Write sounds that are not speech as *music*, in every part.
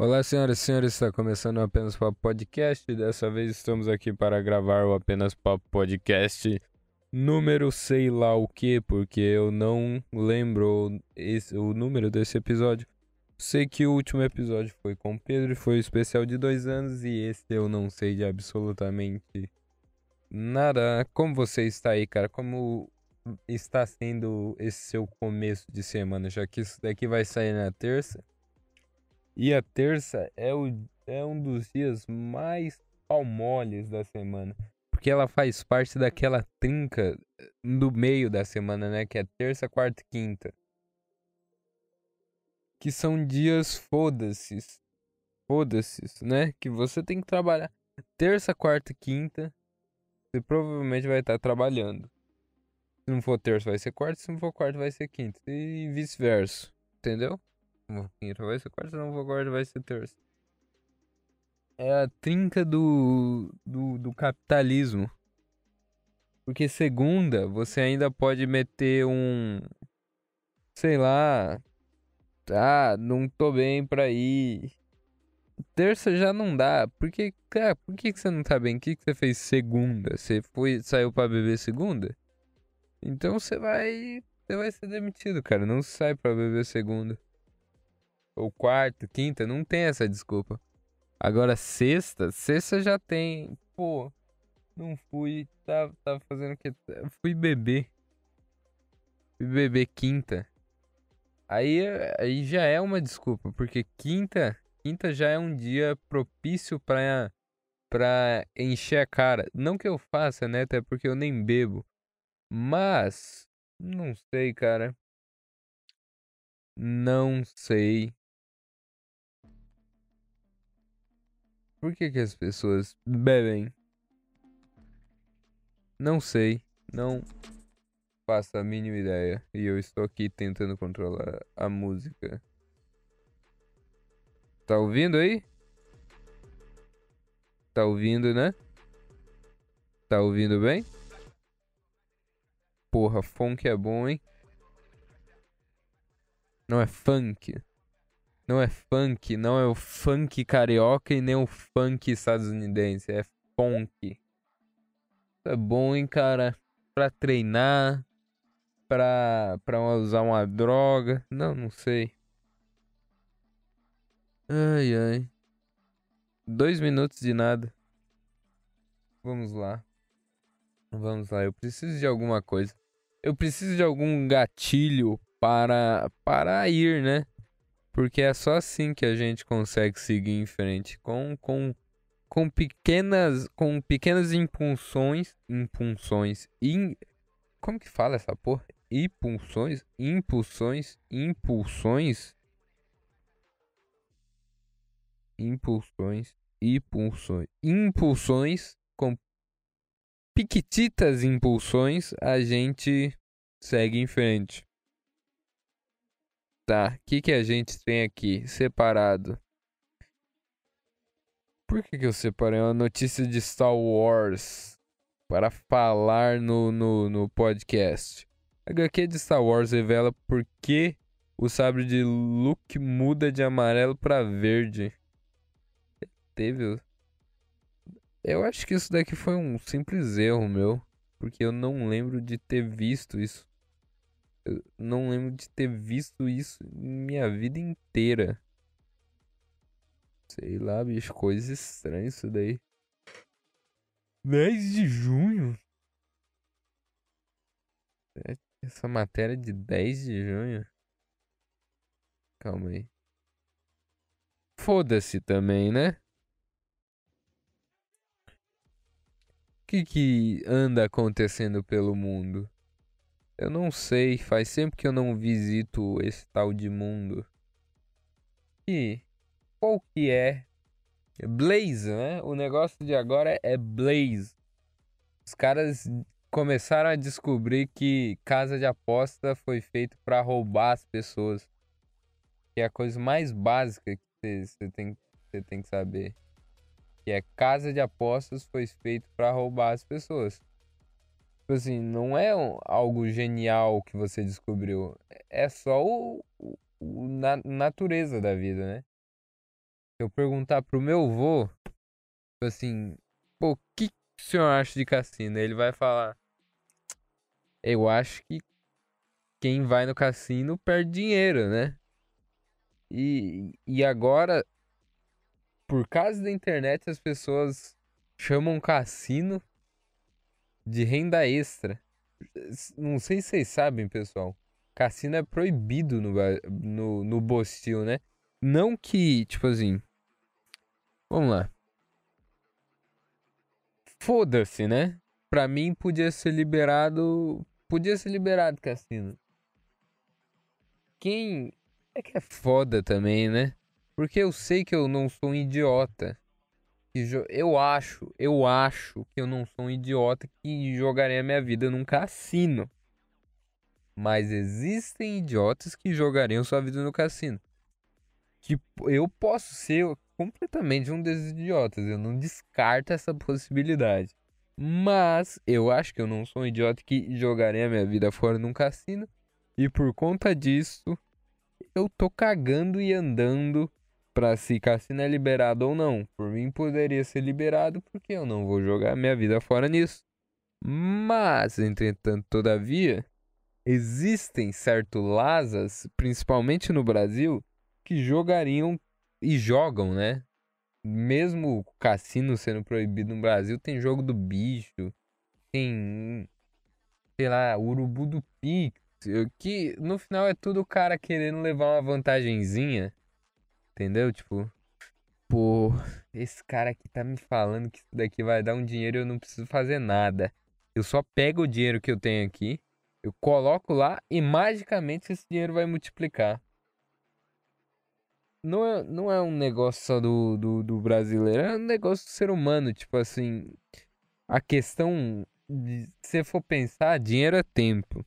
Olá, senhoras e senhores, está começando o Apenas Papo Podcast. Dessa vez estamos aqui para gravar o Apenas Papo Podcast número sei lá o que, porque eu não lembro esse, o número desse episódio. Sei que o último episódio foi com o Pedro e foi o especial de dois anos, e esse eu não sei de absolutamente nada. Como você está aí, cara? Como está sendo esse seu começo de semana, já que isso daqui vai sair na terça. E a terça é, o, é um dos dias mais palmoles da semana. Porque ela faz parte daquela trinca do meio da semana, né? Que é terça, quarta e quinta. Que são dias foda-se. Foda-se, né? Que você tem que trabalhar. Terça, quarta e quinta. Você provavelmente vai estar trabalhando. Se não for terça, vai ser quarta. Se não for quarta, vai ser quinta. E vice-versa. Entendeu? Vai ser quarta. Não for quarta, vai ser terça. É a trinca do, do, do capitalismo. Porque segunda, você ainda pode meter um. Sei lá. Ah, não tô bem pra ir. Terça já não dá. Porque, cara, por que, que você não tá bem? O que, que você fez segunda? Você foi, saiu pra beber segunda? Então você vai. Você vai ser demitido, cara. Não sai pra beber segunda. Ou quarta, quinta, não tem essa desculpa. Agora sexta, sexta já tem. Pô, não fui. Tava, tava fazendo o que? Fui beber. Fui beber quinta. Aí, aí já é uma desculpa, porque quinta, quinta já é um dia propício pra, pra encher a cara. Não que eu faça, né? Até porque eu nem bebo. Mas, não sei, cara. Não sei. Por que, que as pessoas bebem? Não sei. Não faço a mínima ideia. E eu estou aqui tentando controlar a música. Tá ouvindo aí? Tá ouvindo, né? Tá ouvindo bem? Porra, funk é bom, hein? Não é funk. Não é funk, não é o funk carioca e nem o funk estadunidense. É funk. É bom, hein, cara? Pra treinar, pra, pra usar uma droga. Não, não sei. Ai, ai. Dois minutos de nada. Vamos lá. Vamos lá, eu preciso de alguma coisa. Eu preciso de algum gatilho para para ir, né? Porque é só assim que a gente consegue seguir em frente com com com pequenas com pequenas impulsões, impulsões, in, como que fala essa porra? Impulsões, impulsões, impulsões, impulsões, impulsões, impulsões com piquititas impulsões, a gente segue em frente. Tá, o que, que a gente tem aqui separado? Por que, que eu separei uma notícia de Star Wars para falar no, no, no podcast? A HQ de Star Wars revela por que o sabre de Luke muda de amarelo para verde. Teve eu acho que isso daqui foi um simples erro meu, porque eu não lembro de ter visto isso. Eu não lembro de ter visto isso minha vida inteira. Sei lá, bicho, coisa estranha isso daí. 10 de junho? É, essa matéria de 10 de junho? Calma aí. Foda-se também, né? que que anda acontecendo pelo mundo? Eu não sei, faz tempo que eu não visito esse tal de mundo. E qual que é? Blaze, né? O negócio de agora é Blaze. Os caras começaram a descobrir que casa de aposta foi feito para roubar as pessoas. Que é a coisa mais básica que você tem, tem que saber que é casa de apostas foi feito para roubar as pessoas. Tipo assim, não é algo genial que você descobriu. É só o, o, o na, natureza da vida, né? Se eu perguntar pro meu avô, tipo assim, pô, o que, que o senhor acha de cassino? Ele vai falar, eu acho que quem vai no cassino perde dinheiro, né? E, e agora, por causa da internet, as pessoas chamam cassino de renda extra. Não sei se vocês sabem, pessoal. Cassino é proibido no, no, no Bostil, né? Não que, tipo assim. Vamos lá. Foda-se, né? Pra mim podia ser liberado. Podia ser liberado cassino. Quem. É que é foda também, né? Porque eu sei que eu não sou um idiota. Eu acho, eu acho que eu não sou um idiota que jogaria minha vida num cassino. Mas existem idiotas que jogariam sua vida no cassino. Que eu posso ser completamente um desses idiotas. Eu não descarto essa possibilidade. Mas eu acho que eu não sou um idiota que jogaria minha vida fora num cassino. E por conta disso, eu tô cagando e andando para se cassino é liberado ou não. Por mim poderia ser liberado porque eu não vou jogar minha vida fora nisso. Mas, entretanto, todavia, existem certos lasas, principalmente no Brasil, que jogariam e jogam, né? Mesmo o cassino sendo proibido no Brasil, tem jogo do bicho, tem, sei lá, urubu do Pix, que no final é tudo o cara querendo levar uma vantagenzinha Entendeu? Tipo, pô, esse cara aqui tá me falando que isso daqui vai dar um dinheiro e eu não preciso fazer nada. Eu só pego o dinheiro que eu tenho aqui, eu coloco lá e magicamente esse dinheiro vai multiplicar. Não é, não é um negócio só do, do, do brasileiro, é um negócio do ser humano. Tipo assim, a questão de, se for pensar, dinheiro é tempo.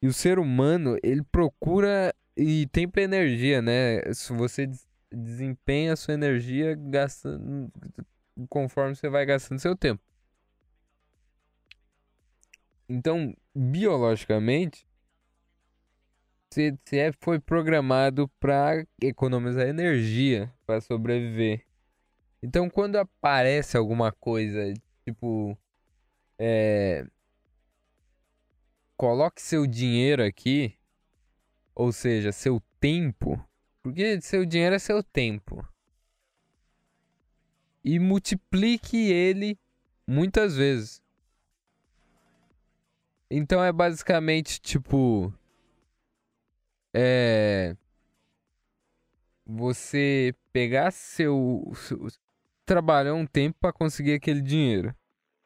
E o ser humano, ele procura e tempo é energia, né? Se você desempenha a sua energia gastando conforme você vai gastando seu tempo. Então, biologicamente, você, você é, foi programado para economizar energia para sobreviver. Então, quando aparece alguma coisa, tipo, é, coloque seu dinheiro aqui ou seja, seu tempo, porque seu dinheiro é seu tempo, e multiplique ele muitas vezes. Então é basicamente tipo. É. Você pegar seu. seu trabalhar um tempo para conseguir aquele dinheiro.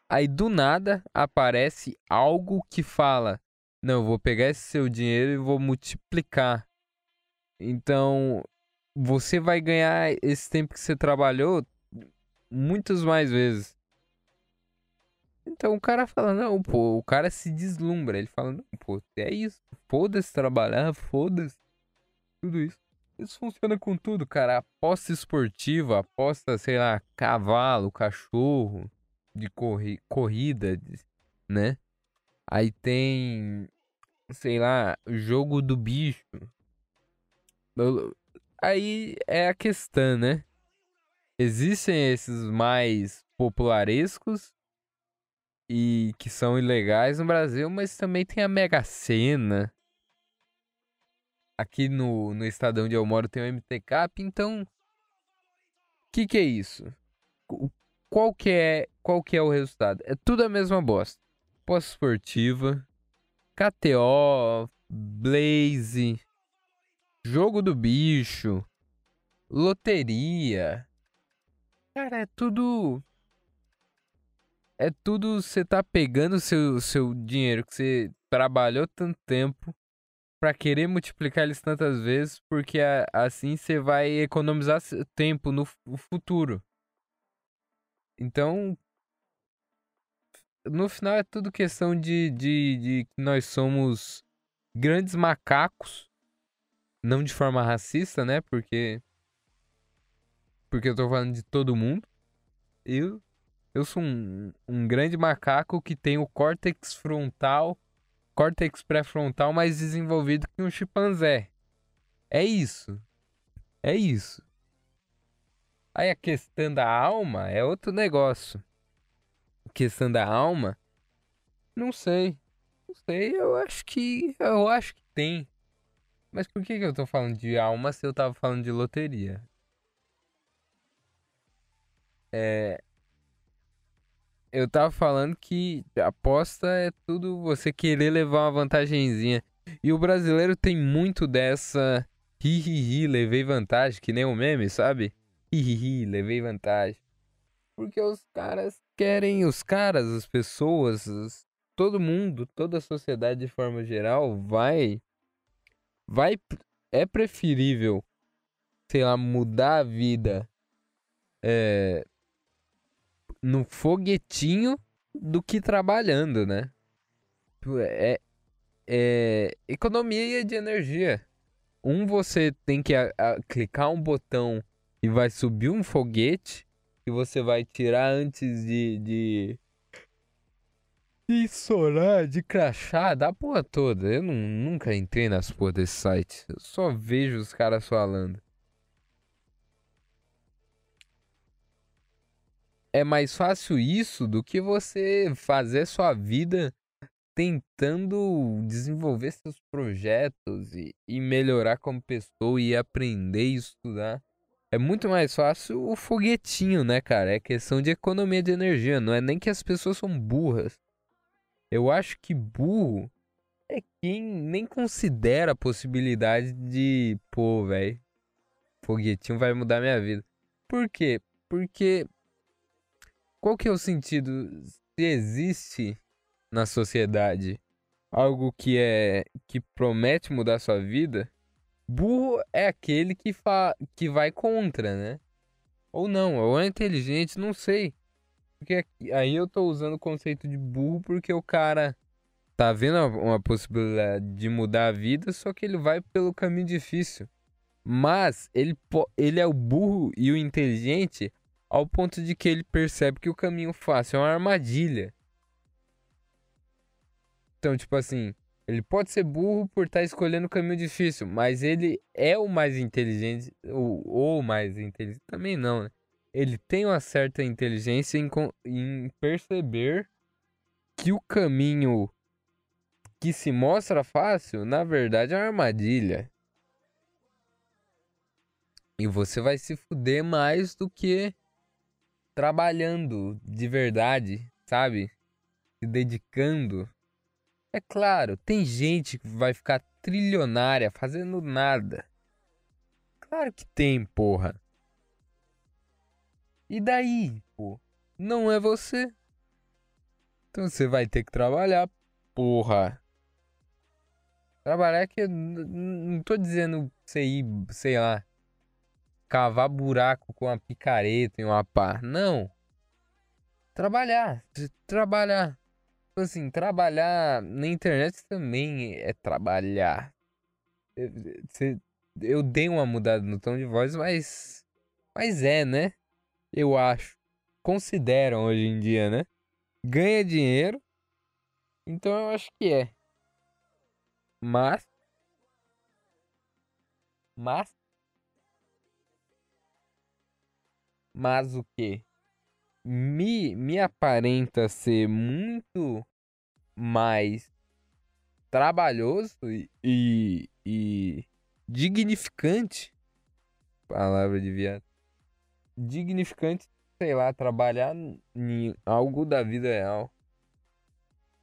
Aí do nada aparece algo que fala: não, eu vou pegar esse seu dinheiro e vou multiplicar. Então, você vai ganhar esse tempo que você trabalhou muitas mais vezes. Então o cara fala, não, pô, o cara se deslumbra. Ele fala, não, pô, é isso. Foda-se trabalhar, foda-se. Tudo isso. Isso funciona com tudo, cara. Aposta esportiva, aposta, sei lá, cavalo, cachorro, de corri corrida, né? Aí tem, sei lá, jogo do bicho. Aí é a questão, né? Existem esses mais popularescos e que são ilegais no Brasil, mas também tem a Mega Sena. Aqui no, no estado onde eu moro tem o MTCap, então o que que é isso? Qual que é, qual que é o resultado? É tudo a mesma bosta pós-esportiva, KTO, Blaze, jogo do bicho, loteria. Cara, é tudo. É tudo você tá pegando seu seu dinheiro que você trabalhou tanto tempo para querer multiplicar eles tantas vezes, porque assim você vai economizar tempo no futuro. Então, no final é tudo questão de, de, de nós somos grandes macacos. Não de forma racista, né? Porque. Porque eu tô falando de todo mundo. Eu, eu sou um, um grande macaco que tem o córtex frontal, córtex pré-frontal mais desenvolvido que um chimpanzé. É isso. É isso. Aí a questão da alma é outro negócio. Questão da alma, não sei. Não sei, eu acho que. Eu acho que tem. Mas por que, que eu tô falando de alma se eu tava falando de loteria? É. Eu tava falando que aposta é tudo você querer levar uma vantagenzinha. E o brasileiro tem muito dessa. Hihihi, levei vantagem, que nem o meme, sabe? Hihihi, levei vantagem. Porque os caras querem, os caras, as pessoas, todo mundo, toda a sociedade de forma geral vai vai é preferível sei lá mudar a vida é, no foguetinho do que trabalhando, né? É, é economia de energia. Um você tem que a, a, clicar um botão e vai subir um foguete que você vai tirar antes de, de de de crachá, da porra toda. Eu não, nunca entrei nas porra desse site. Eu só vejo os caras falando. É mais fácil isso do que você fazer sua vida tentando desenvolver seus projetos e, e melhorar como pessoa e aprender e estudar. É muito mais fácil o foguetinho, né, cara? É questão de economia de energia. Não é nem que as pessoas são burras. Eu acho que burro é quem nem considera a possibilidade de, pô, velho, foguetinho vai mudar minha vida. Por quê? Porque qual que é o sentido se existe na sociedade algo que é que promete mudar sua vida? Burro é aquele que fa que vai contra, né? Ou não, ou é inteligente, não sei. Porque aí eu tô usando o conceito de burro porque o cara tá vendo uma possibilidade de mudar a vida, só que ele vai pelo caminho difícil. Mas ele, ele é o burro e o inteligente ao ponto de que ele percebe que o caminho fácil é uma armadilha. Então, tipo assim, ele pode ser burro por estar tá escolhendo o caminho difícil, mas ele é o mais inteligente, ou, ou mais inteligente, também não, né? ele tem uma certa inteligência em, em perceber que o caminho que se mostra fácil, na verdade, é uma armadilha. E você vai se fuder mais do que trabalhando de verdade, sabe? Se dedicando. É claro, tem gente que vai ficar trilionária fazendo nada. Claro que tem, porra. E daí, pô? Não é você. Então você vai ter que trabalhar, porra. Trabalhar que não tô dizendo você ir, sei lá, cavar buraco com uma picareta e uma pá. Não. Trabalhar. Trabalhar. Tipo assim, trabalhar na internet também é trabalhar. Eu dei uma mudada no tom de voz, mas. Mas é, né? eu acho, consideram hoje em dia, né? Ganha dinheiro, então eu acho que é. Mas. Mas. Mas o que? Me, me aparenta ser muito mais trabalhoso e, e, e dignificante. Palavra de viado dignificante, sei lá, trabalhar em algo da vida real.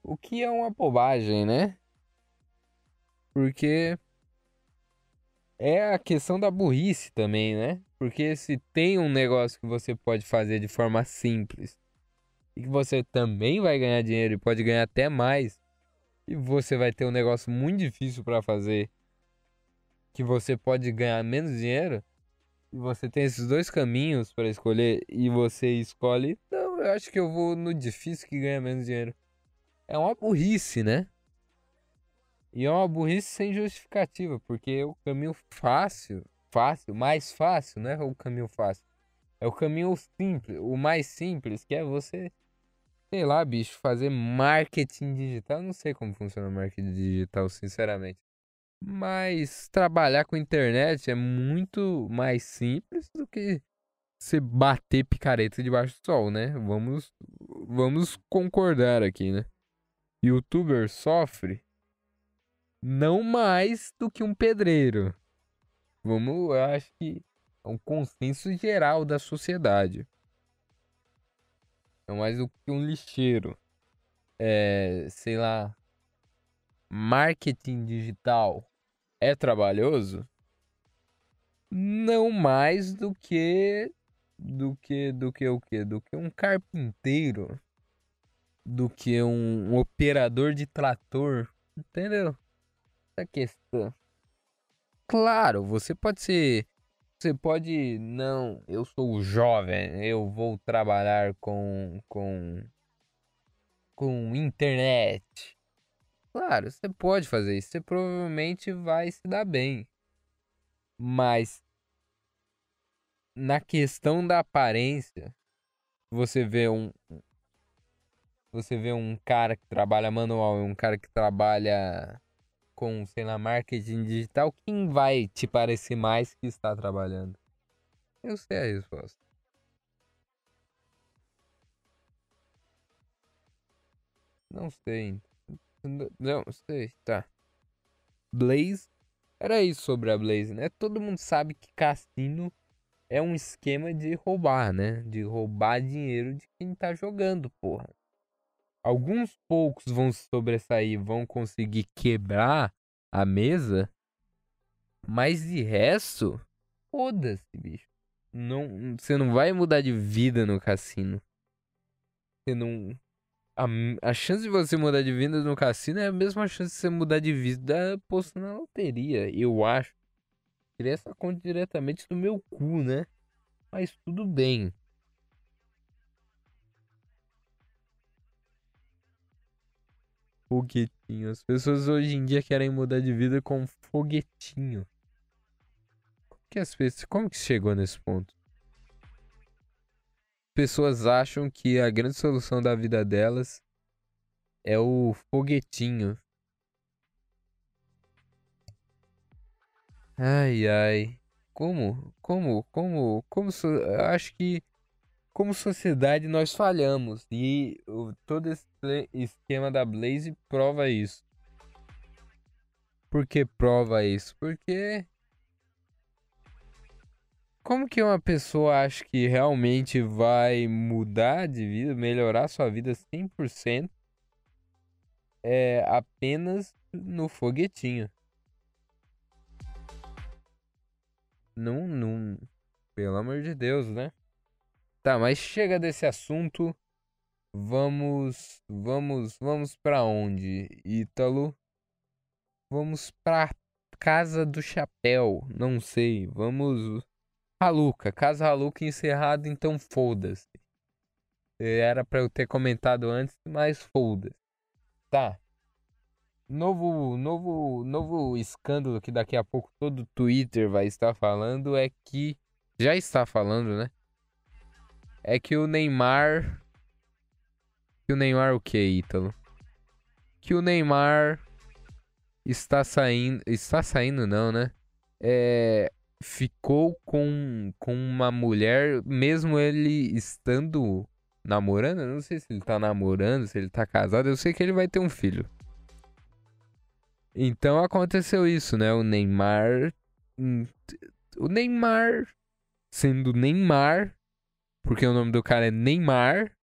O que é uma bobagem, né? Porque é a questão da burrice também, né? Porque se tem um negócio que você pode fazer de forma simples e que você também vai ganhar dinheiro e pode ganhar até mais, e você vai ter um negócio muito difícil para fazer que você pode ganhar menos dinheiro, e você tem esses dois caminhos para escolher e você escolhe, não, eu acho que eu vou no difícil que ganha menos dinheiro. É uma burrice, né? E é uma burrice sem justificativa, porque o caminho fácil, fácil, mais fácil, não é o caminho fácil. É o caminho simples, o mais simples, que é você, sei lá, bicho, fazer marketing digital. Eu não sei como funciona marketing digital, sinceramente. Mas trabalhar com internet é muito mais simples do que você bater picareta debaixo do sol, né? Vamos, vamos concordar aqui, né? Youtuber sofre não mais do que um pedreiro. Vamos, eu acho que é um consenso geral da sociedade. Não mais do que um lixeiro. É, sei lá, marketing digital é trabalhoso? Não mais do que do que do que o que? Do que um carpinteiro, do que um, um operador de trator, entendeu? Essa questão. Claro, você pode ser você pode não, eu sou jovem, eu vou trabalhar com com com internet. Claro, você pode fazer isso, você provavelmente vai se dar bem. Mas na questão da aparência, você vê um você vê um cara que trabalha manual e um cara que trabalha com, sei lá, marketing digital, quem vai te parecer mais que está trabalhando? Eu sei a resposta. Não sei. Não sei, tá. Blaze. Era isso sobre a Blaze, né? Todo mundo sabe que cassino é um esquema de roubar, né? De roubar dinheiro de quem tá jogando, porra. Alguns poucos vão se sobressair, vão conseguir quebrar a mesa, mas de resto, foda-se, bicho. Não, você não vai mudar de vida no cassino. Você não. A, a chance de você mudar de vida no cassino é a mesma chance de você mudar de vida posto na loteria, eu acho. Tirei essa conta diretamente do meu cu, né? Mas tudo bem. Foguetinho. As pessoas hoje em dia querem mudar de vida com foguetinho. Como que as pessoas. Como que chegou nesse ponto? Pessoas acham que a grande solução da vida delas é o foguetinho. Ai, ai. Como? Como? Como? Como? Acho que como sociedade nós falhamos e o, todo esse esquema da Blaze prova isso. Por que prova isso? Porque como que uma pessoa acha que realmente vai mudar de vida, melhorar sua vida 100% é apenas no foguetinho? Não, não. Pelo amor de Deus, né? Tá, mas chega desse assunto. Vamos, vamos, vamos para onde, Ítalo? Vamos pra Casa do Chapéu, não sei. Vamos Haluca, Casa Haluca encerrado, então foda-se. Era para eu ter comentado antes, mas foda-se. Tá. Novo, novo, novo escândalo que daqui a pouco todo o Twitter vai estar falando é que já está falando, né? É que o Neymar que o Neymar o que, Ítalo? Que o Neymar está saindo, está saindo não, né? É, ficou com com uma mulher mesmo ele estando namorando, eu não sei se ele tá namorando, se ele tá casado, eu sei que ele vai ter um filho. Então aconteceu isso, né? O Neymar. O Neymar, sendo Neymar, porque o nome do cara é Neymar,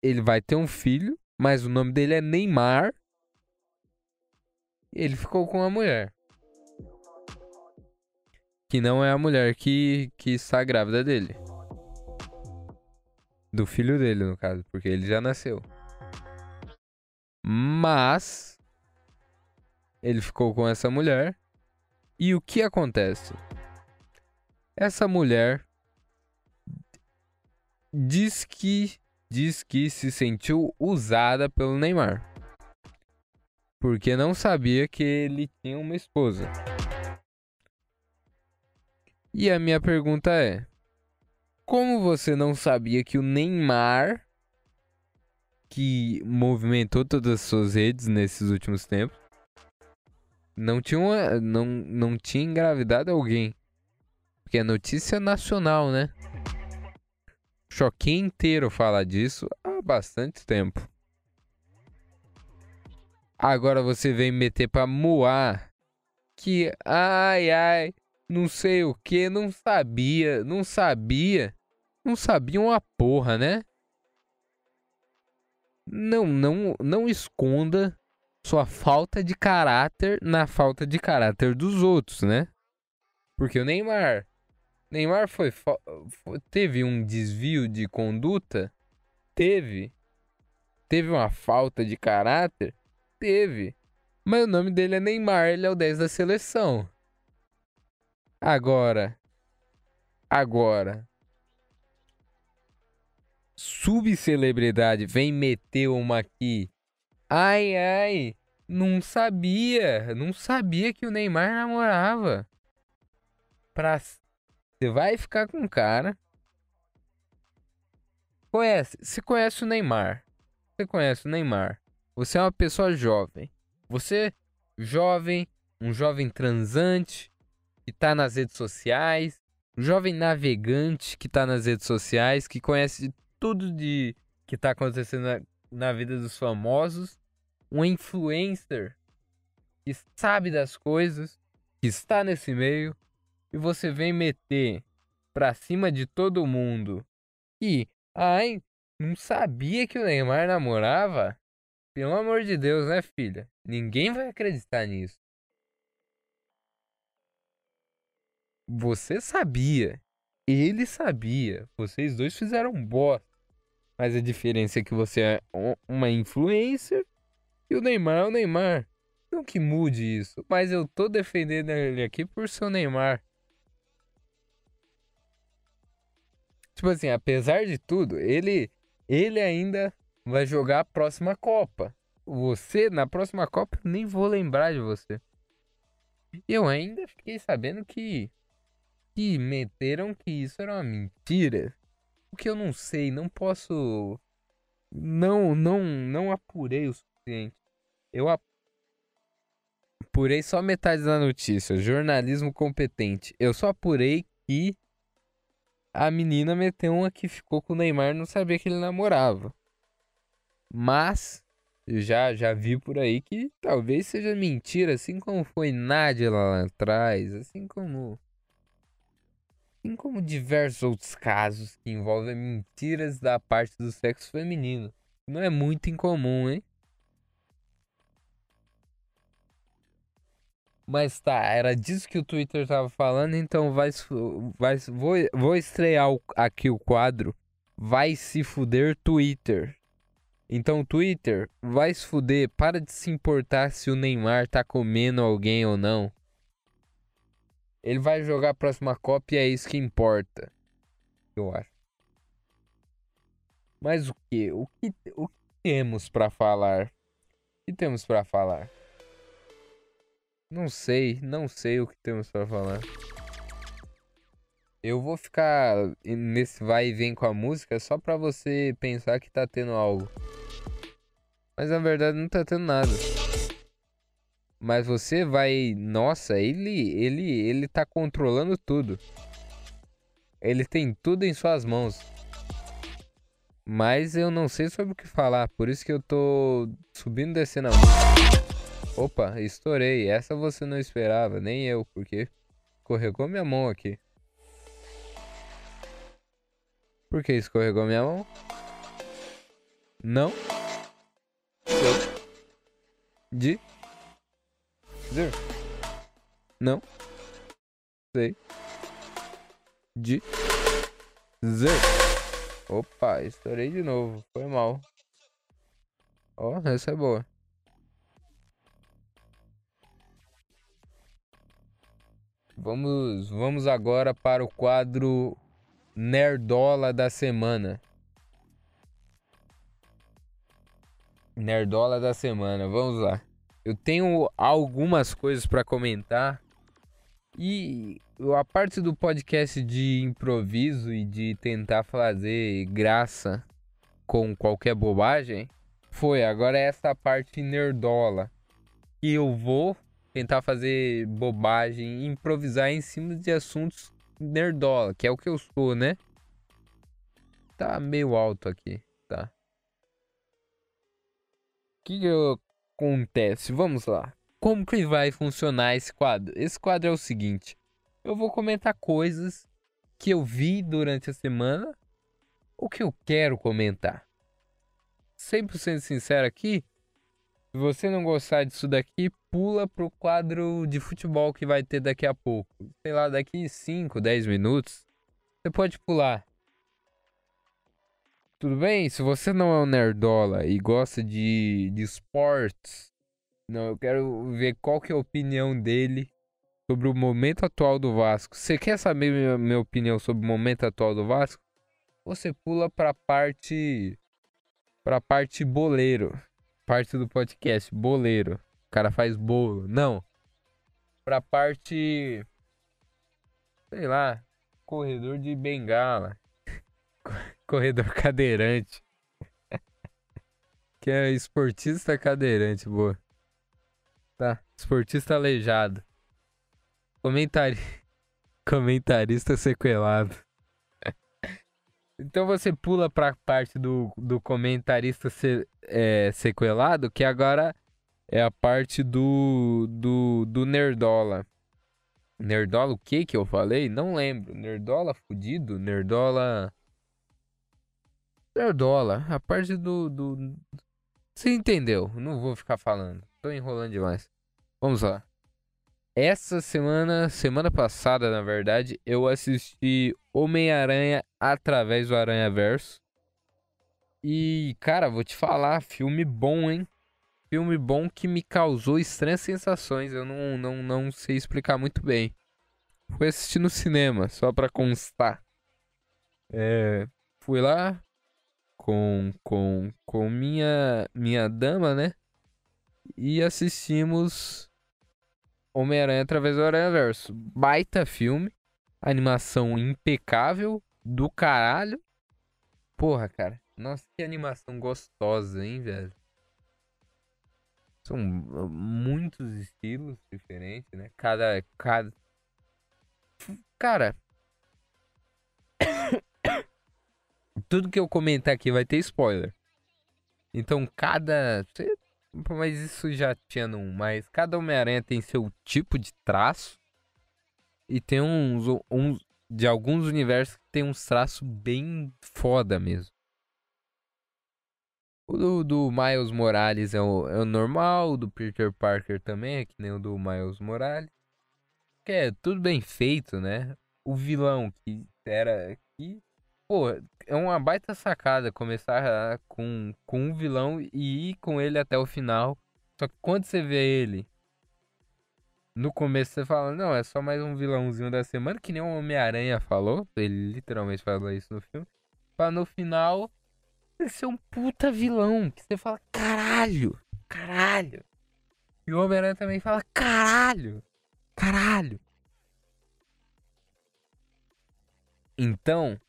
ele vai ter um filho, mas o nome dele é Neymar. Ele ficou com uma mulher. Que não é a mulher que, que está grávida dele. Do filho dele, no caso, porque ele já nasceu. Mas ele ficou com essa mulher. E o que acontece? Essa mulher diz que diz que se sentiu usada pelo Neymar. Porque não sabia que ele tinha uma esposa. E a minha pergunta é: como você não sabia que o Neymar que movimentou todas as suas redes nesses últimos tempos. Não tinha, uma, não, não tinha engravidado alguém. porque é notícia nacional, né? Choquei inteiro falar disso há bastante tempo. Agora você vem meter pra moar que ai ai, não sei o que, não sabia, não sabia, não sabia uma porra, né? Não, não, não esconda sua falta de caráter na falta de caráter dos outros, né? Porque o Neymar, Neymar foi, foi teve um desvio de conduta, teve, teve uma falta de caráter, teve. Mas o nome dele é Neymar, ele é o 10 da seleção. Agora, agora, subcelebridade vem meter uma aqui. Ai, ai, não sabia, não sabia que o Neymar namorava. Pra... Você vai ficar com o cara. Conhece, você conhece o Neymar. Você conhece o Neymar. Você é uma pessoa jovem. Você, jovem, um jovem transante, que tá nas redes sociais, um jovem navegante que tá nas redes sociais, que conhece tudo de que tá acontecendo na, na vida dos famosos, um influencer que sabe das coisas, que está nesse meio, e você vem meter pra cima de todo mundo e, ai, não sabia que o Neymar namorava? Pelo amor de Deus, né, filha? Ninguém vai acreditar nisso. Você sabia. Ele sabia. Vocês dois fizeram bosta. Mas a diferença é que você é uma influencer e o Neymar é o Neymar. Não que mude isso. Mas eu tô defendendo ele aqui por ser o Neymar. Tipo assim, apesar de tudo, ele, ele ainda vai jogar a próxima Copa. Você, na próxima Copa, nem vou lembrar de você. Eu ainda fiquei sabendo que que meteram que isso era uma mentira. O que eu não sei, não posso. Não, não, não apurei o suficiente. Eu apurei só metade da notícia. Jornalismo competente. Eu só apurei que a menina meteu uma que ficou com o Neymar não sabia que ele namorava. Mas já, já vi por aí que talvez seja mentira, assim como foi Nádia lá atrás, assim como Assim como diversos outros casos que envolvem mentiras da parte do sexo feminino. Não é muito incomum, hein? Mas tá, era disso que o Twitter tava falando, então vai, vai vou, vou estrear o, aqui o quadro Vai se fuder Twitter. Então Twitter, vai se fuder, para de se importar se o Neymar tá comendo alguém ou não. Ele vai jogar a próxima Copa e é isso que importa. Eu acho. Mas o que? O que, o que temos para falar? O que temos para falar? Não sei, não sei o que temos para falar. Eu vou ficar nesse vai e vem com a música só pra você pensar que tá tendo algo. Mas na verdade não tá tendo nada. Mas você vai, nossa, ele ele ele tá controlando tudo. Ele tem tudo em suas mãos. Mas eu não sei sobre o que falar, por isso que eu tô subindo e descendo a música. Opa, estourei. Essa você não esperava, nem eu, porque escorregou minha mão aqui. Por que escorregou minha mão? Não. De Dizer? Não. Sei. De. Dizer. Opa, estourei de novo. Foi mal. Ó, oh, essa é boa. Vamos, vamos agora para o quadro Nerdola da semana. Nerdola da semana, vamos lá. Eu tenho algumas coisas para comentar. E a parte do podcast de improviso e de tentar fazer graça com qualquer bobagem foi. Agora é essa parte nerdola. E eu vou tentar fazer bobagem, improvisar em cima de assuntos nerdola, que é o que eu sou, né? Tá meio alto aqui, tá? O que, que acontece? Vamos lá. Como que vai funcionar esse quadro? Esse quadro é o seguinte: eu vou comentar coisas que eu vi durante a semana, o que eu quero comentar. 100% sincero aqui, se você não gostar disso daqui, pula pro quadro de futebol que vai ter daqui a pouco. Sei lá, daqui 5, 10 minutos. Você pode pular. Tudo bem? Se você não é um nerdola e gosta de, de esportes, não, eu quero ver qual que é a opinião dele sobre o momento atual do Vasco. Você quer saber minha, minha opinião sobre o momento atual do Vasco? Você pula para parte para parte boleiro parte do podcast, boleiro. O cara faz bolo. Não. Pra parte. Sei lá. Corredor de bengala. *laughs* Corredor cadeirante. que é esportista cadeirante, boa. Tá. Esportista aleijado. Comentari... *laughs* Comentarista sequelado. Então você pula pra parte do, do comentarista se, é, sequelado, que agora é a parte do, do, do Nerdola. Nerdola o que que eu falei? Não lembro. Nerdola fudido? Nerdola... Nerdola. A parte do, do... Você entendeu? Não vou ficar falando. Tô enrolando demais. Vamos lá. Essa semana, semana passada, na verdade, eu assisti Homem-Aranha através do Aranha Verso. E, cara, vou te falar, filme bom, hein? Filme bom que me causou estranhas sensações. Eu não, não, não sei explicar muito bem. Fui assistir no cinema, só pra constar. É, fui lá com, com, com minha, minha dama, né? E assistimos Homem-Aranha através do Aranha-Verso. Baita filme. Animação impecável. Do caralho. Porra, cara. Nossa, que animação gostosa, hein, velho? São muitos estilos diferentes, né? Cada. cada... Cara. *coughs* Tudo que eu comentar aqui vai ter spoiler. Então, cada. Mas isso já tinha num. Mas cada Homem-Aranha tem seu tipo de traço. E tem uns, uns. De alguns universos que tem uns traços bem foda mesmo. O do, do Miles Morales é o, é o normal, o do Peter Parker também, é que nem o do Miles Morales. Que é tudo bem feito, né? O vilão que era. Que Pô, é uma baita sacada começar com, com um vilão e ir com ele até o final. Só que quando você vê ele no começo, você fala, não, é só mais um vilãozinho da semana, que nem o Homem-Aranha falou. Ele literalmente falou isso no filme. Pra no final ele ser um puta vilão. Que você fala, caralho, caralho. E o Homem-Aranha também fala, caralho, caralho. Então,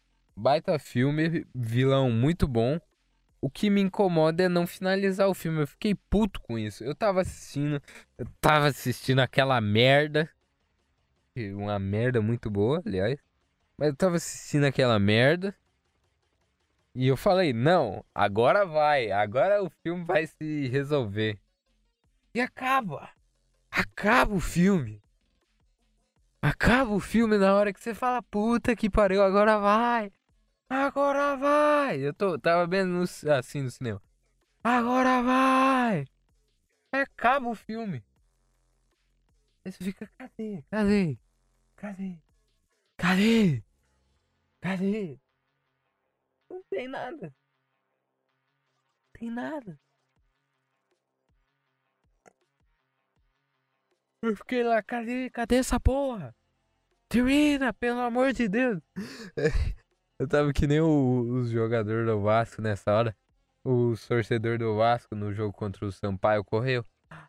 Baita filme, vilão muito bom. O que me incomoda é não finalizar o filme. Eu fiquei puto com isso. Eu tava assistindo, eu tava assistindo aquela merda. Uma merda muito boa, aliás. Mas eu tava assistindo aquela merda. E eu falei, não, agora vai. Agora o filme vai se resolver. E acaba. Acaba o filme. Acaba o filme na hora que você fala, puta que pariu, agora vai. Agora vai! Eu tô, tava vendo no, assim no cinema. Agora vai! Acaba o filme. Aí você fica, cadê? Cadê? Cadê? Cadê? Cadê? Não tem nada. Não tem nada. Eu fiquei lá, cadê? Cadê essa porra? Termina, pelo amor de Deus. *laughs* Eu tava que nem os jogadores do Vasco nessa hora. O torcedor do Vasco no jogo contra o Sampaio correu.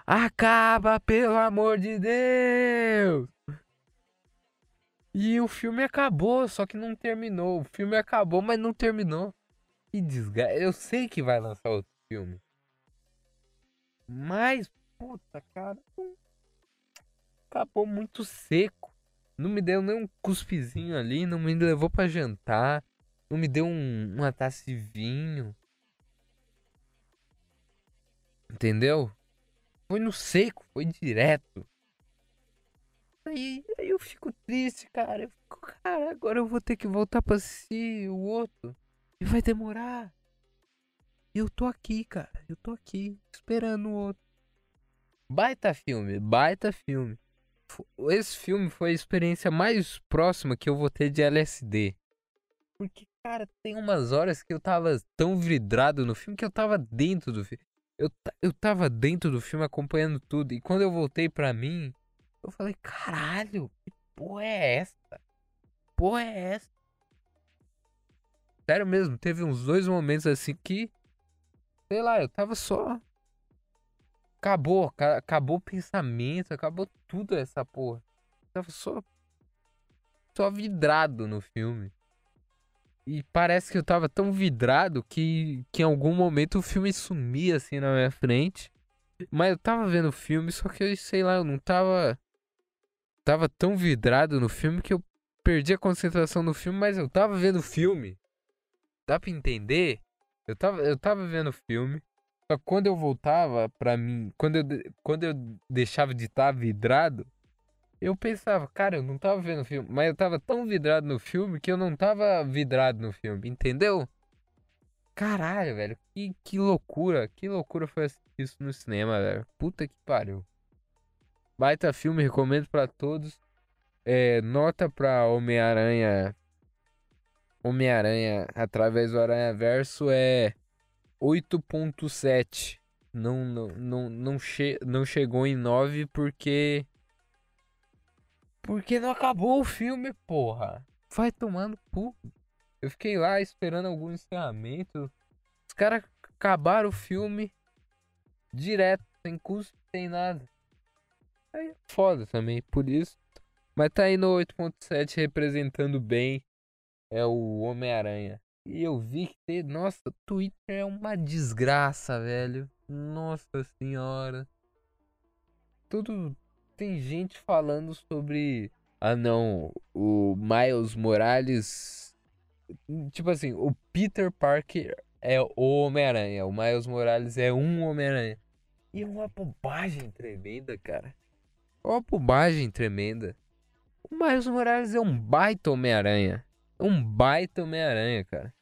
Acaba, pelo amor de Deus! E o filme acabou, só que não terminou. O filme acabou, mas não terminou. Que desgraça. Eu sei que vai lançar outro filme. Mas, puta, cara. Acabou muito seco. Não me deu nem um cuspezinho ali, não me levou para jantar, não me deu um, uma taça de vinho. Entendeu? Foi no seco, foi direto. Aí, aí eu fico triste, cara. Eu fico, cara, agora eu vou ter que voltar pra assistir o outro. E vai demorar. E eu tô aqui, cara. Eu tô aqui, esperando o outro. Baita filme, baita filme. Esse filme foi a experiência mais próxima que eu vou ter de LSD. Porque, cara, tem umas horas que eu tava tão vidrado no filme que eu tava dentro do filme. Eu, eu tava dentro do filme acompanhando tudo. E quando eu voltei pra mim, eu falei, caralho, que porra é essa? Porra é essa? Sério mesmo, teve uns dois momentos assim que. Sei lá, eu tava só. Acabou, acabou o pensamento, acabou tudo essa porra. Eu tava só. Só vidrado no filme. E parece que eu tava tão vidrado que, que em algum momento o filme sumia assim na minha frente. Mas eu tava vendo o filme, só que eu sei lá, eu não tava tava tão vidrado no filme que eu perdi a concentração no filme, mas eu tava vendo o filme. Dá pra entender? Eu tava, eu tava vendo o filme. Quando eu voltava pra mim, quando eu, quando eu deixava de estar tá vidrado, eu pensava, cara, eu não tava vendo o filme, mas eu tava tão vidrado no filme que eu não tava vidrado no filme, entendeu? Caralho, velho, que, que loucura, que loucura foi isso no cinema, velho. Puta que pariu. Baita filme, recomendo para todos. É, nota pra Homem-Aranha. Homem-Aranha através do Aranha Verso é 8.7. Não, não, não, não, che não chegou em 9 porque. Porque não acabou o filme, porra. Vai tomando pu. Eu fiquei lá esperando algum encerramento. Os caras acabaram o filme direto, sem custo, sem nada. Aí é foda também, por isso. Mas tá aí no 8.7 representando bem é o Homem-Aranha. E eu vi que, nossa, Twitter é uma desgraça, velho. Nossa senhora. Tudo tem gente falando sobre ah não, o Miles Morales tipo assim, o Peter Parker é o Homem-Aranha, o Miles Morales é um Homem-Aranha. E é uma bobagem tremenda, cara. Uma bobagem tremenda. O Miles Morales é um baita Homem-Aranha. É um baita Homem-Aranha, cara.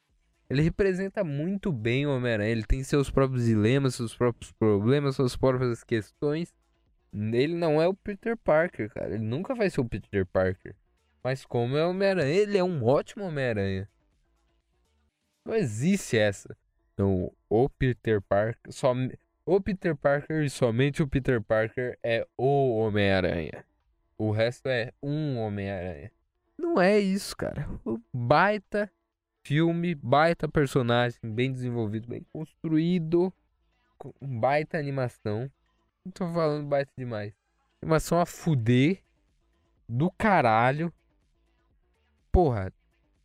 Ele representa muito bem o Homem-Aranha. Ele tem seus próprios dilemas, seus próprios problemas, suas próprias questões. Ele não é o Peter Parker, cara. Ele nunca vai ser o Peter Parker. Mas como é o Homem-Aranha, ele é um ótimo Homem-Aranha. Não existe essa. Não, o Peter Parker. Só, o Peter Parker e somente o Peter Parker é o Homem-Aranha. O resto é um Homem-Aranha. Não é isso, cara. Baita filme, baita personagem, bem desenvolvido, bem construído, baita animação. Não tô falando baita demais. Animação a fuder. Do caralho. Porra.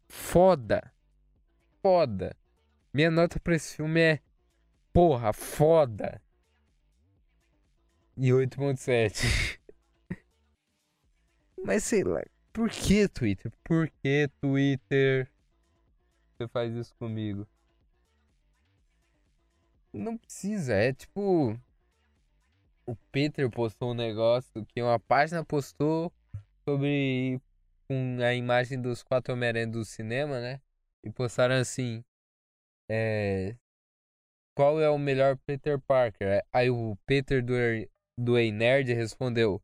Foda. Foda. Minha nota pra esse filme é porra, foda. E 8.7. Mas sei lá, por que Twitter? Por que Twitter? Você faz isso comigo? Não precisa, é tipo. O Peter postou um negócio que uma página postou sobre com a imagem dos quatro Homem-Aranha do cinema, né? E postaram assim: é, qual é o melhor Peter Parker? Aí o Peter do, do Ei Nerd respondeu: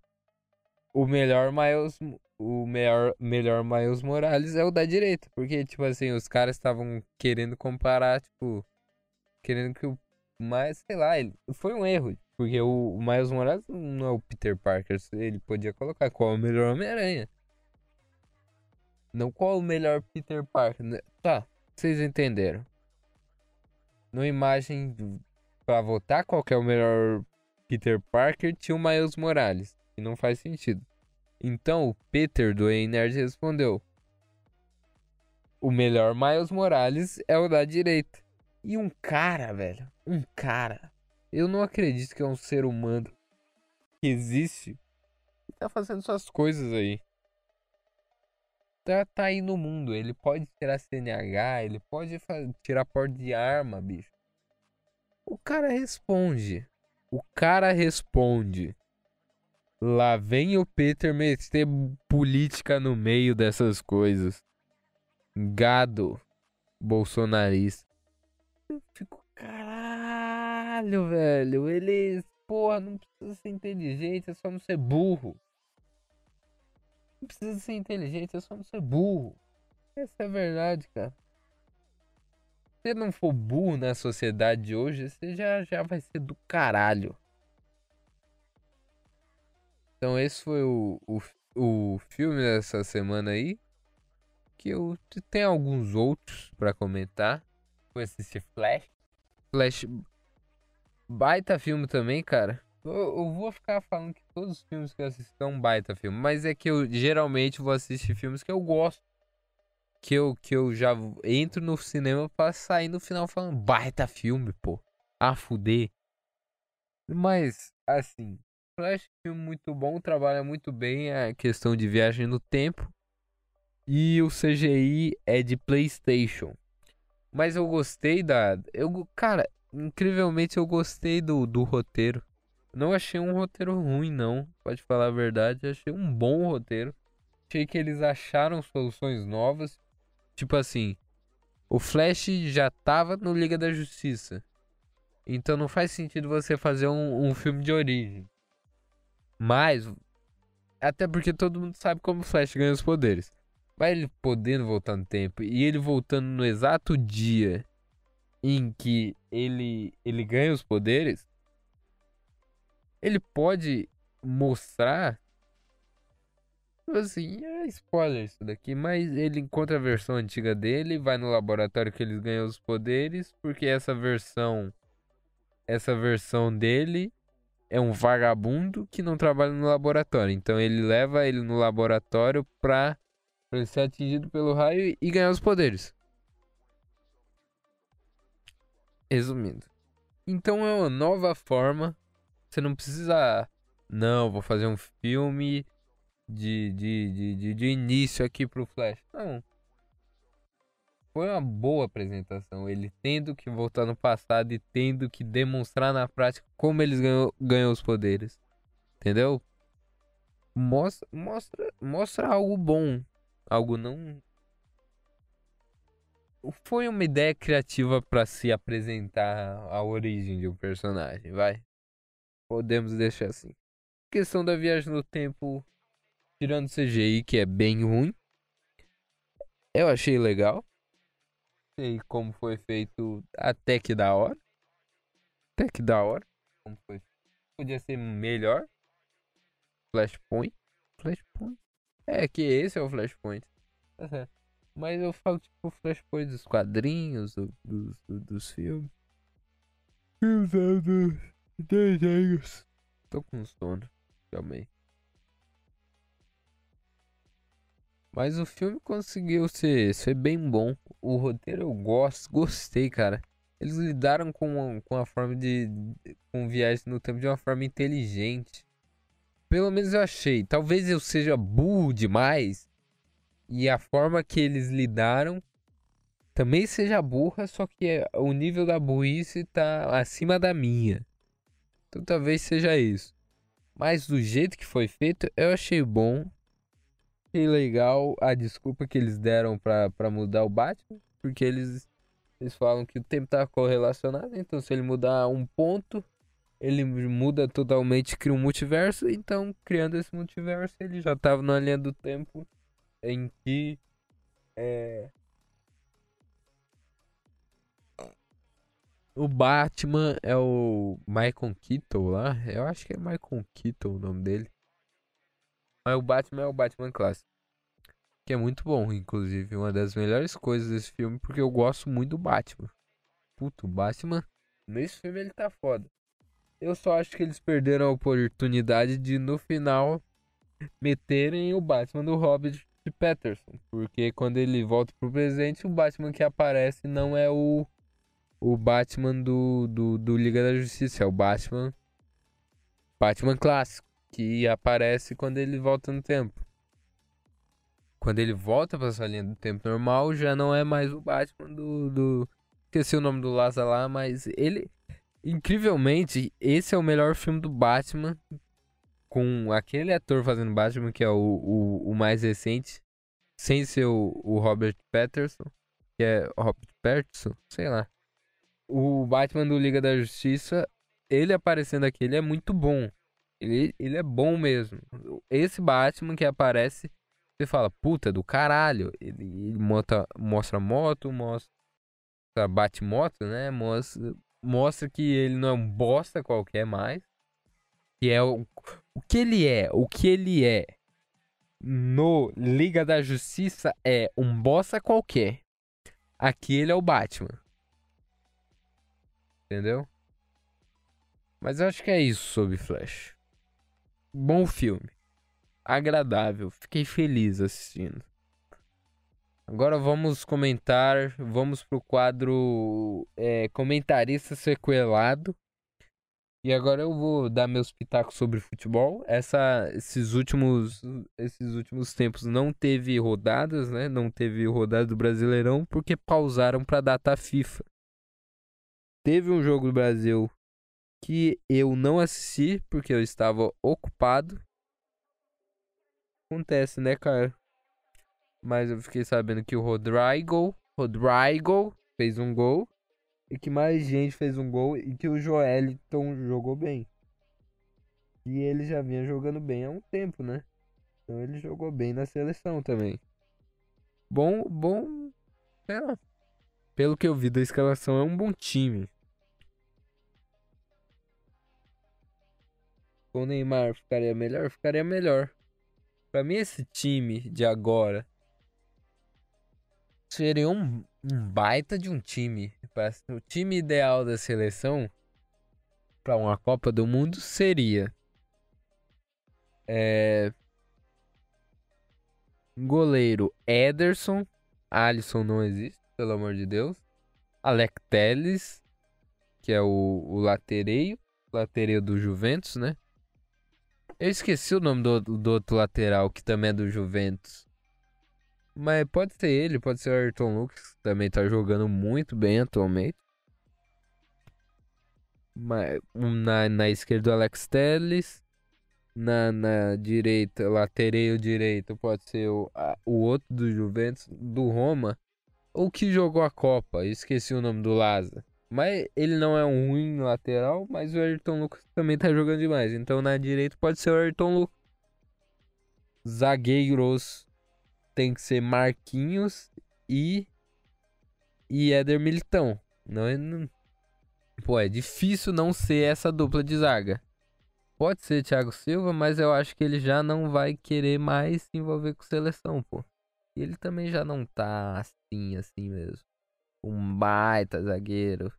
O melhor Miles, o melhor, melhor Miles Morales é o da direita, porque tipo assim, os caras estavam querendo comparar, tipo, querendo que o mas sei lá, ele, foi um erro, porque o, o Miles Morales não é o Peter Parker, ele podia colocar qual é o melhor Homem-Aranha. Não qual é o melhor Peter Parker. Né? Tá, vocês entenderam numa imagem para votar qual é o melhor Peter Parker, tinha o Miles Morales. E não faz sentido. Então o Peter do Ei Nerd respondeu: O melhor Miles Morales é o da direita. E um cara, velho, um cara. Eu não acredito que é um ser humano que existe e tá fazendo suas coisas aí. tá, tá aí no mundo. Ele pode tirar CNH, ele pode tirar porte de arma, bicho. O cara responde. O cara responde. Lá vem o Peter meter política no meio dessas coisas. Gado bolsonarista. Eu fico, caralho, velho. Ele, porra, não precisa ser inteligente, é só não ser burro. Não precisa ser inteligente, é só não ser burro. Essa é a verdade, cara. Se você não for burro na sociedade de hoje, você já, já vai ser do caralho. Então esse foi o, o, o filme dessa semana aí. Que eu tenho alguns outros para comentar. Foi assistir Flash. Flash. Baita filme também, cara. Eu, eu, vou ficar falando que todos os filmes que eu assisto são baita filme. Mas é que eu geralmente vou assistir filmes que eu gosto. Que eu, que eu já entro no cinema pra sair no final falando baita filme, pô. Ah, fuder. Mas, assim, Flash filme muito bom, trabalha muito bem a questão de viagem no tempo. E o CGI é de PlayStation. Mas eu gostei da. Eu, cara, incrivelmente eu gostei do, do roteiro. Não achei um roteiro ruim, não. Pode falar a verdade. Achei um bom roteiro. Achei que eles acharam soluções novas. Tipo assim, o Flash já tava no Liga da Justiça. Então não faz sentido você fazer um, um filme de origem. Mas, até porque todo mundo sabe como o Flash ganha os poderes. Mas ele podendo voltar no tempo e ele voltando no exato dia em que ele, ele ganha os poderes, ele pode mostrar. Assim, é spoiler isso daqui, mas ele encontra a versão antiga dele, vai no laboratório que eles ganham os poderes, porque essa versão. Essa versão dele é um vagabundo que não trabalha no laboratório. Então ele leva ele no laboratório pra, pra ele ser atingido pelo raio e ganhar os poderes. Resumindo. Então é uma nova forma você não precisa. Não, vou fazer um filme de, de, de, de, de início aqui pro Flash. Não. Foi uma boa apresentação. Ele tendo que voltar no passado e tendo que demonstrar na prática como eles ganham, ganham os poderes. Entendeu? Mostra, mostra, mostra algo bom. Algo não. Foi uma ideia criativa para se apresentar a origem de um personagem, vai. Podemos deixar assim. Questão da viagem no tempo, tirando CGI, que é bem ruim. Eu achei legal. Sei como foi feito até que da hora. Até que da hora. Como foi. Podia ser melhor. Flashpoint. Flashpoint. É que esse é o Flashpoint. Mas eu falo tipo Flashpoint dos quadrinhos, do, dos, do, dos filmes. Filmes Desenhos. Tô com sono. Calma Mas o filme conseguiu ser, ser bem bom. O roteiro eu gosto, gostei, cara. Eles lidaram com, com a forma de. com viagem no tempo de uma forma inteligente. Pelo menos eu achei. Talvez eu seja burro demais. E a forma que eles lidaram também seja burra, só que é, o nível da burrice tá acima da minha. Então talvez seja isso. Mas do jeito que foi feito, eu achei bom. Achei legal a desculpa que eles deram pra mudar o Batman. Porque eles, eles falam que o tempo tá correlacionado. Então se ele mudar um ponto, ele muda totalmente, cria um multiverso. Então, criando esse multiverso, ele já tava na linha do tempo em que é, O Batman é o Michael Keaton lá. Eu acho que é Michael Keaton o nome dele. Mas o Batman é o Batman clássico. Que é muito bom, inclusive. Uma das melhores coisas desse filme, porque eu gosto muito do Batman. Puto, Batman. Nesse filme ele tá foda. Eu só acho que eles perderam a oportunidade de no final meterem o Batman do Robert Patterson. Porque quando ele volta pro presente, o Batman que aparece não é o o Batman do, do, do Liga da Justiça. É o Batman. Batman clássico. Que aparece quando ele volta no tempo. quando ele volta pra essa linha do tempo normal, já não é mais o Batman do. do... Esqueci o nome do Laza lá, mas ele. Incrivelmente, esse é o melhor filme do Batman. Com aquele ator fazendo Batman, que é o, o, o mais recente. Sem ser o, o Robert Patterson. Que é Robert Patterson? Sei lá. O Batman do Liga da Justiça, ele aparecendo aqui, ele é muito bom. Ele, ele é bom mesmo. Esse Batman que aparece você fala, puta do caralho. Ele, ele mostra, mostra moto, mostra bate moto, né? Mostra, mostra que ele não é um bosta qualquer mais. Que é o, o que ele é, o que ele é no Liga da Justiça é um bosta qualquer. Aqui ele é o Batman. Entendeu? Mas eu acho que é isso sobre Flash. Bom filme agradável. Fiquei feliz assistindo. Agora vamos comentar, vamos pro quadro é, comentarista sequelado. E agora eu vou dar meus pitacos sobre futebol. Essa, esses últimos, esses últimos tempos não teve rodadas, né? Não teve rodada do Brasileirão porque pausaram para data FIFA. Teve um jogo do Brasil que eu não assisti porque eu estava ocupado Acontece, né, cara? Mas eu fiquei sabendo que o Rodrigo, Rodrigo fez um gol. E que mais gente fez um gol. E que o Joeliton jogou bem. E ele já vinha jogando bem há um tempo, né? Então ele jogou bem na seleção também. Bom, bom. Sei lá. Pelo que eu vi da escalação, é um bom time. Com o Neymar ficaria melhor? Ficaria melhor. Pra mim, esse time de agora seria um, um baita de um time. O time ideal da seleção para uma Copa do Mundo seria é, goleiro Ederson, Alisson não existe, pelo amor de Deus. Alec Telles, que é o, o latereio, latereio do Juventus, né? Eu esqueci o nome do, do outro lateral, que também é do Juventus. Mas pode ser ele, pode ser o Ayrton Lucas, que também tá jogando muito bem atualmente. Mas, na, na esquerda o Alex Telles. Na, na direita, lateral direito, pode ser o, a, o outro do Juventus, do Roma. Ou que jogou a Copa, esqueci o nome do Laza. Mas ele não é um ruim lateral, mas o Ayrton Lucas também tá jogando demais. Então na direita pode ser o Ayrton Lucas. Zagueiros tem que ser Marquinhos e e Éder Militão. Não é não... Pô, é difícil não ser essa dupla de zaga. Pode ser Thiago Silva, mas eu acho que ele já não vai querer mais se envolver com seleção, pô. E ele também já não tá assim, assim mesmo. Um baita zagueiro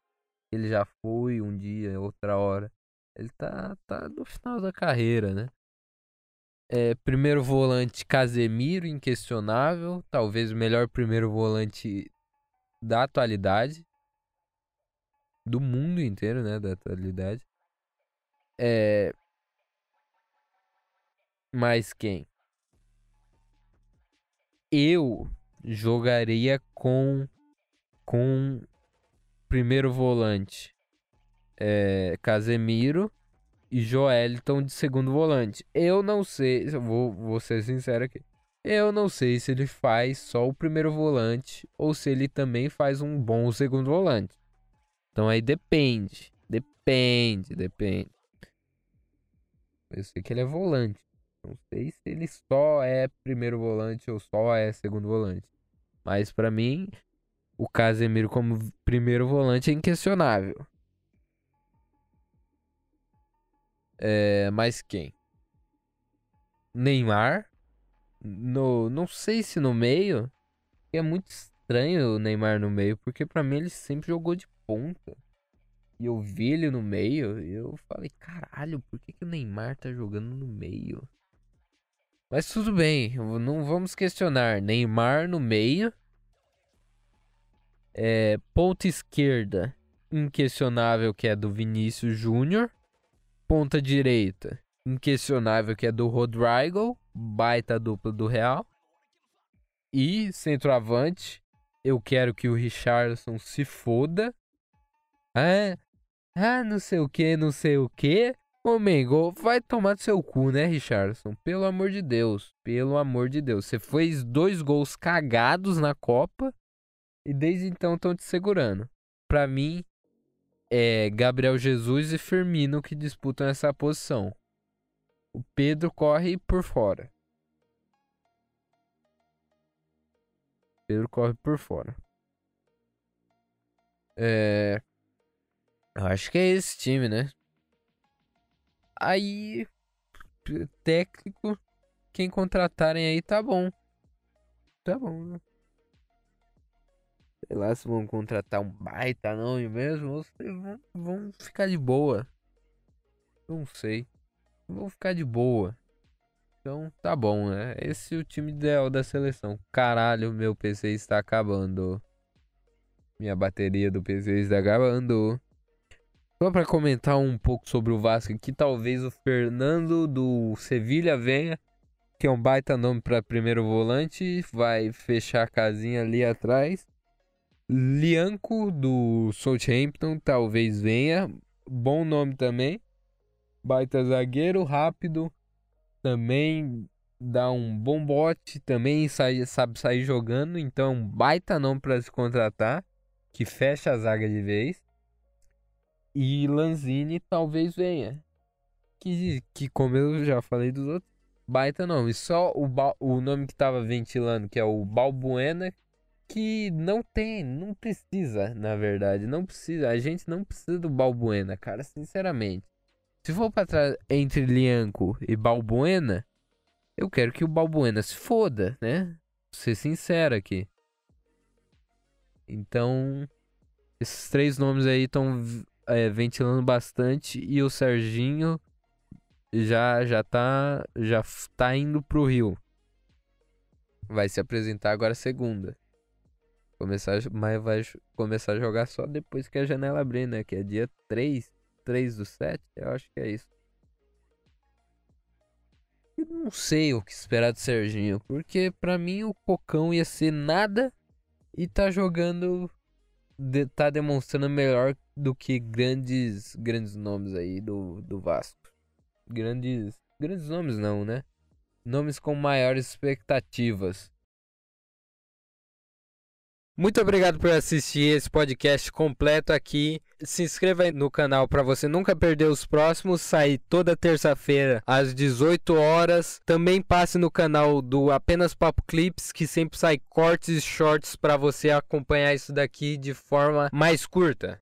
ele já foi um dia, outra hora. Ele tá, tá no final da carreira, né? É, primeiro volante Casemiro, inquestionável. Talvez o melhor primeiro volante da atualidade. Do mundo inteiro, né? Da atualidade. É. Mas quem? Eu jogaria com. Com primeiro volante é Casemiro e Joeliton de segundo volante. Eu não sei, vou, vou ser sincero aqui. Eu não sei se ele faz só o primeiro volante ou se ele também faz um bom segundo volante. Então aí depende. Depende, depende. Eu sei que ele é volante. Não sei se ele só é primeiro volante ou só é segundo volante. Mas para mim, o Casemiro como primeiro volante é inquestionável. É, mas quem? Neymar. No, não sei se no meio. É muito estranho o Neymar no meio, porque para mim ele sempre jogou de ponta. E eu vi ele no meio, e eu falei, caralho, por que, que o Neymar tá jogando no meio? Mas tudo bem, não vamos questionar. Neymar no meio é, ponta esquerda, inquestionável que é do Vinícius Júnior. Ponta direita, inquestionável que é do Rodrigo, baita dupla do Real. E centroavante, eu quero que o Richardson se foda. Ah, ah não sei o que, não sei o que. Ô, Mengo, vai tomar do seu cu, né, Richardson? Pelo amor de Deus. Pelo amor de Deus. Você fez dois gols cagados na Copa e desde então estão te segurando. Pra mim, é Gabriel Jesus e Firmino que disputam essa posição. O Pedro corre por fora. Pedro corre por fora. É. Eu acho que é esse time, né? Aí, técnico, quem contratarem aí tá bom. Tá bom, né? Sei lá se vão contratar um baita não mesmo ou se vão, vão ficar de boa. Não sei. Vão ficar de boa. Então tá bom, né? Esse é o time ideal da seleção. Caralho, meu PC está acabando. Minha bateria do PC está acabando. Só para comentar um pouco sobre o Vasco aqui, talvez o Fernando do Sevilha venha, que é um baita nome para primeiro volante, vai fechar a casinha ali atrás. Lianco do Southampton talvez venha, bom nome também. Baita zagueiro, rápido, também dá um bom bote, também sai, sabe sair jogando, então é baita nome para se contratar, que fecha a zaga de vez. E Lanzini talvez venha. Que, que como eu já falei dos outros, baita nome. Só o, o nome que tava ventilando, que é o Balbuena, que não tem, não precisa, na verdade. Não precisa. A gente não precisa do Balbuena, cara, sinceramente. Se for pra trás entre Lianco e Balbuena, eu quero que o Balbuena se foda, né? Vou ser sincero aqui. Então, esses três nomes aí estão é, ventilando bastante e o Serginho já já tá já tá indo pro Rio. Vai se apresentar agora segunda. Começar, mas vai começar a jogar só depois que a janela abrir, né? Que é dia 3, 3 do 7, eu acho que é isso. Eu não sei o que esperar do Serginho, porque para mim o Cocão ia ser nada e tá jogando de, tá demonstrando melhor do que grandes grandes nomes aí do, do Vasco. Grandes grandes nomes não, né? Nomes com maiores expectativas. Muito obrigado por assistir esse podcast completo aqui. Se inscreva no canal para você nunca perder os próximos. Sai toda terça-feira às 18 horas. Também passe no canal do Apenas Papo Clips, que sempre sai cortes e shorts para você acompanhar isso daqui de forma mais curta.